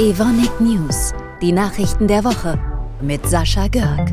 Evonik News, die Nachrichten der Woche mit Sascha Görg.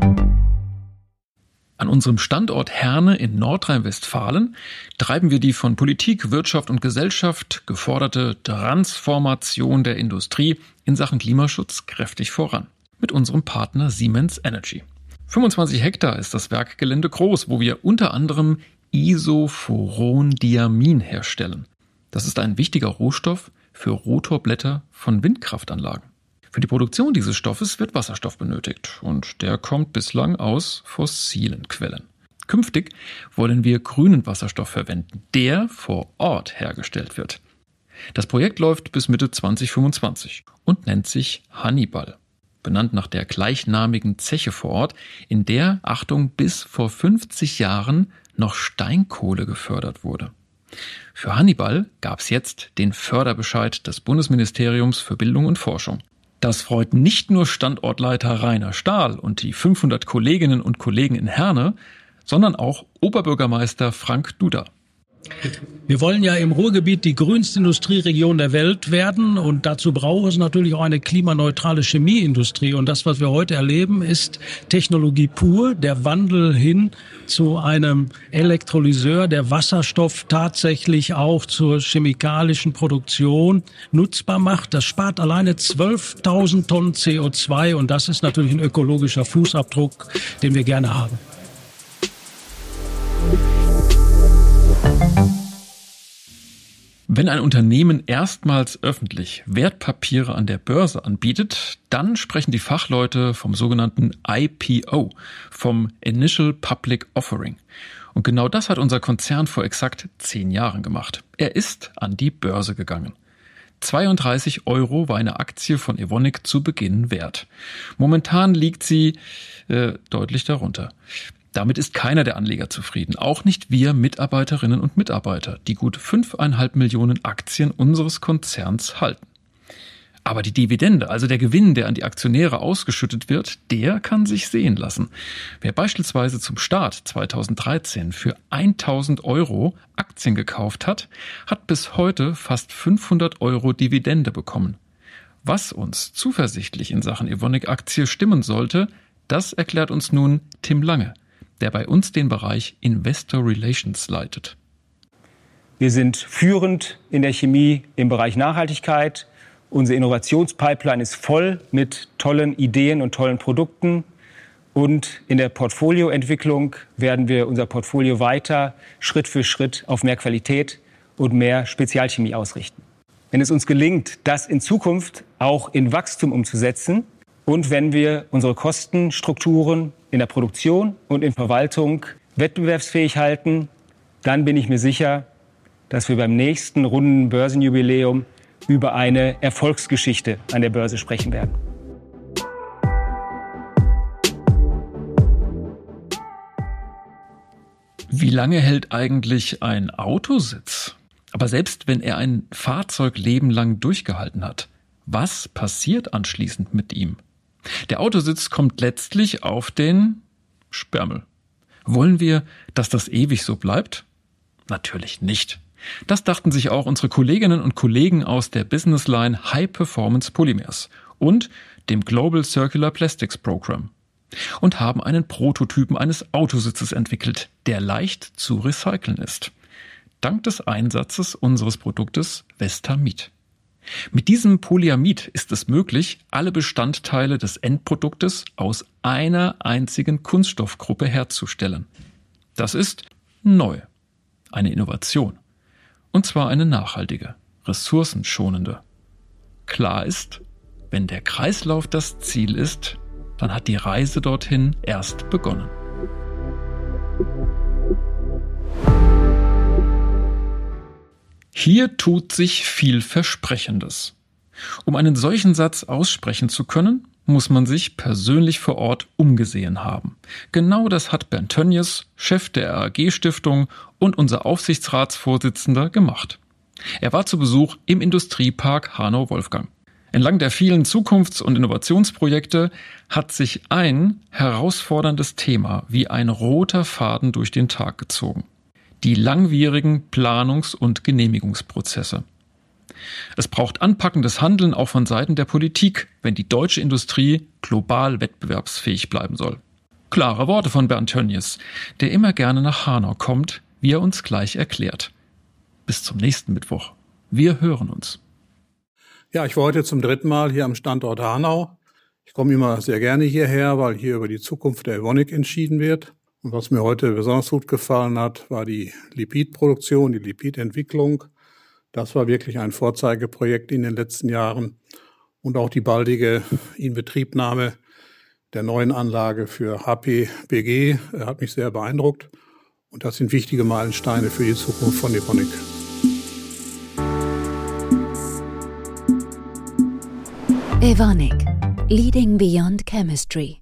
An unserem Standort Herne in Nordrhein-Westfalen treiben wir die von Politik, Wirtschaft und Gesellschaft geforderte Transformation der Industrie in Sachen Klimaschutz kräftig voran. Mit unserem Partner Siemens Energy. 25 Hektar ist das Werkgelände groß, wo wir unter anderem Isoforondiamin herstellen. Das ist ein wichtiger Rohstoff für Rotorblätter von Windkraftanlagen. Für die Produktion dieses Stoffes wird Wasserstoff benötigt und der kommt bislang aus fossilen Quellen. Künftig wollen wir grünen Wasserstoff verwenden, der vor Ort hergestellt wird. Das Projekt läuft bis Mitte 2025 und nennt sich Hannibal, benannt nach der gleichnamigen Zeche vor Ort, in der, Achtung, bis vor 50 Jahren noch Steinkohle gefördert wurde. Für Hannibal gab es jetzt den Förderbescheid des Bundesministeriums für Bildung und Forschung. Das freut nicht nur Standortleiter Rainer Stahl und die 500 Kolleginnen und Kollegen in Herne, sondern auch Oberbürgermeister Frank Duda. Wir wollen ja im Ruhrgebiet die grünste Industrieregion der Welt werden und dazu braucht es natürlich auch eine klimaneutrale Chemieindustrie. Und das, was wir heute erleben, ist Technologie pur, der Wandel hin zu einem Elektrolyseur, der Wasserstoff tatsächlich auch zur chemikalischen Produktion nutzbar macht. Das spart alleine 12.000 Tonnen CO2 und das ist natürlich ein ökologischer Fußabdruck, den wir gerne haben. Wenn ein Unternehmen erstmals öffentlich Wertpapiere an der Börse anbietet, dann sprechen die Fachleute vom sogenannten IPO, vom Initial Public Offering. Und genau das hat unser Konzern vor exakt zehn Jahren gemacht. Er ist an die Börse gegangen. 32 Euro war eine Aktie von Evonik zu Beginn wert. Momentan liegt sie äh, deutlich darunter. Damit ist keiner der Anleger zufrieden, auch nicht wir Mitarbeiterinnen und Mitarbeiter, die gut fünfeinhalb Millionen Aktien unseres Konzerns halten. Aber die Dividende, also der Gewinn, der an die Aktionäre ausgeschüttet wird, der kann sich sehen lassen. Wer beispielsweise zum Start 2013 für 1000 Euro Aktien gekauft hat, hat bis heute fast 500 Euro Dividende bekommen. Was uns zuversichtlich in Sachen Evonik Aktie stimmen sollte, das erklärt uns nun Tim Lange der bei uns den Bereich Investor Relations leitet. Wir sind führend in der Chemie im Bereich Nachhaltigkeit. Unsere Innovationspipeline ist voll mit tollen Ideen und tollen Produkten. Und in der Portfolioentwicklung werden wir unser Portfolio weiter Schritt für Schritt auf mehr Qualität und mehr Spezialchemie ausrichten. Wenn es uns gelingt, das in Zukunft auch in Wachstum umzusetzen und wenn wir unsere Kostenstrukturen in der Produktion und in Verwaltung wettbewerbsfähig halten, dann bin ich mir sicher, dass wir beim nächsten runden Börsenjubiläum über eine Erfolgsgeschichte an der Börse sprechen werden. Wie lange hält eigentlich ein Autositz? Aber selbst wenn er ein Fahrzeug lebenlang durchgehalten hat, was passiert anschließend mit ihm? Der Autositz kommt letztlich auf den Sperrmüll. Wollen wir, dass das ewig so bleibt? Natürlich nicht. Das dachten sich auch unsere Kolleginnen und Kollegen aus der Businessline High Performance Polymers und dem Global Circular Plastics Program und haben einen Prototypen eines Autositzes entwickelt, der leicht zu recyceln ist. Dank des Einsatzes unseres Produktes Vestamid. Mit diesem Polyamid ist es möglich, alle Bestandteile des Endproduktes aus einer einzigen Kunststoffgruppe herzustellen. Das ist neu, eine Innovation. Und zwar eine nachhaltige, ressourcenschonende. Klar ist, wenn der Kreislauf das Ziel ist, dann hat die Reise dorthin erst begonnen. Hier tut sich viel Versprechendes. Um einen solchen Satz aussprechen zu können, muss man sich persönlich vor Ort umgesehen haben. Genau das hat Bernd Tönjes, Chef der RAG Stiftung und unser Aufsichtsratsvorsitzender gemacht. Er war zu Besuch im Industriepark Hanau-Wolfgang. Entlang der vielen Zukunfts- und Innovationsprojekte hat sich ein herausforderndes Thema wie ein roter Faden durch den Tag gezogen die langwierigen Planungs- und Genehmigungsprozesse. Es braucht anpackendes Handeln auch von Seiten der Politik, wenn die deutsche Industrie global wettbewerbsfähig bleiben soll. Klare Worte von Bernd Tönnies, der immer gerne nach Hanau kommt, wie er uns gleich erklärt. Bis zum nächsten Mittwoch. Wir hören uns. Ja, ich war heute zum dritten Mal hier am Standort Hanau. Ich komme immer sehr gerne hierher, weil hier über die Zukunft der Evonik entschieden wird. Und was mir heute besonders gut gefallen hat, war die Lipidproduktion, die Lipidentwicklung. Das war wirklich ein Vorzeigeprojekt in den letzten Jahren. Und auch die baldige Inbetriebnahme der neuen Anlage für HPBG hat mich sehr beeindruckt. Und das sind wichtige Meilensteine für die Zukunft von Evonik. Evonik, leading beyond chemistry.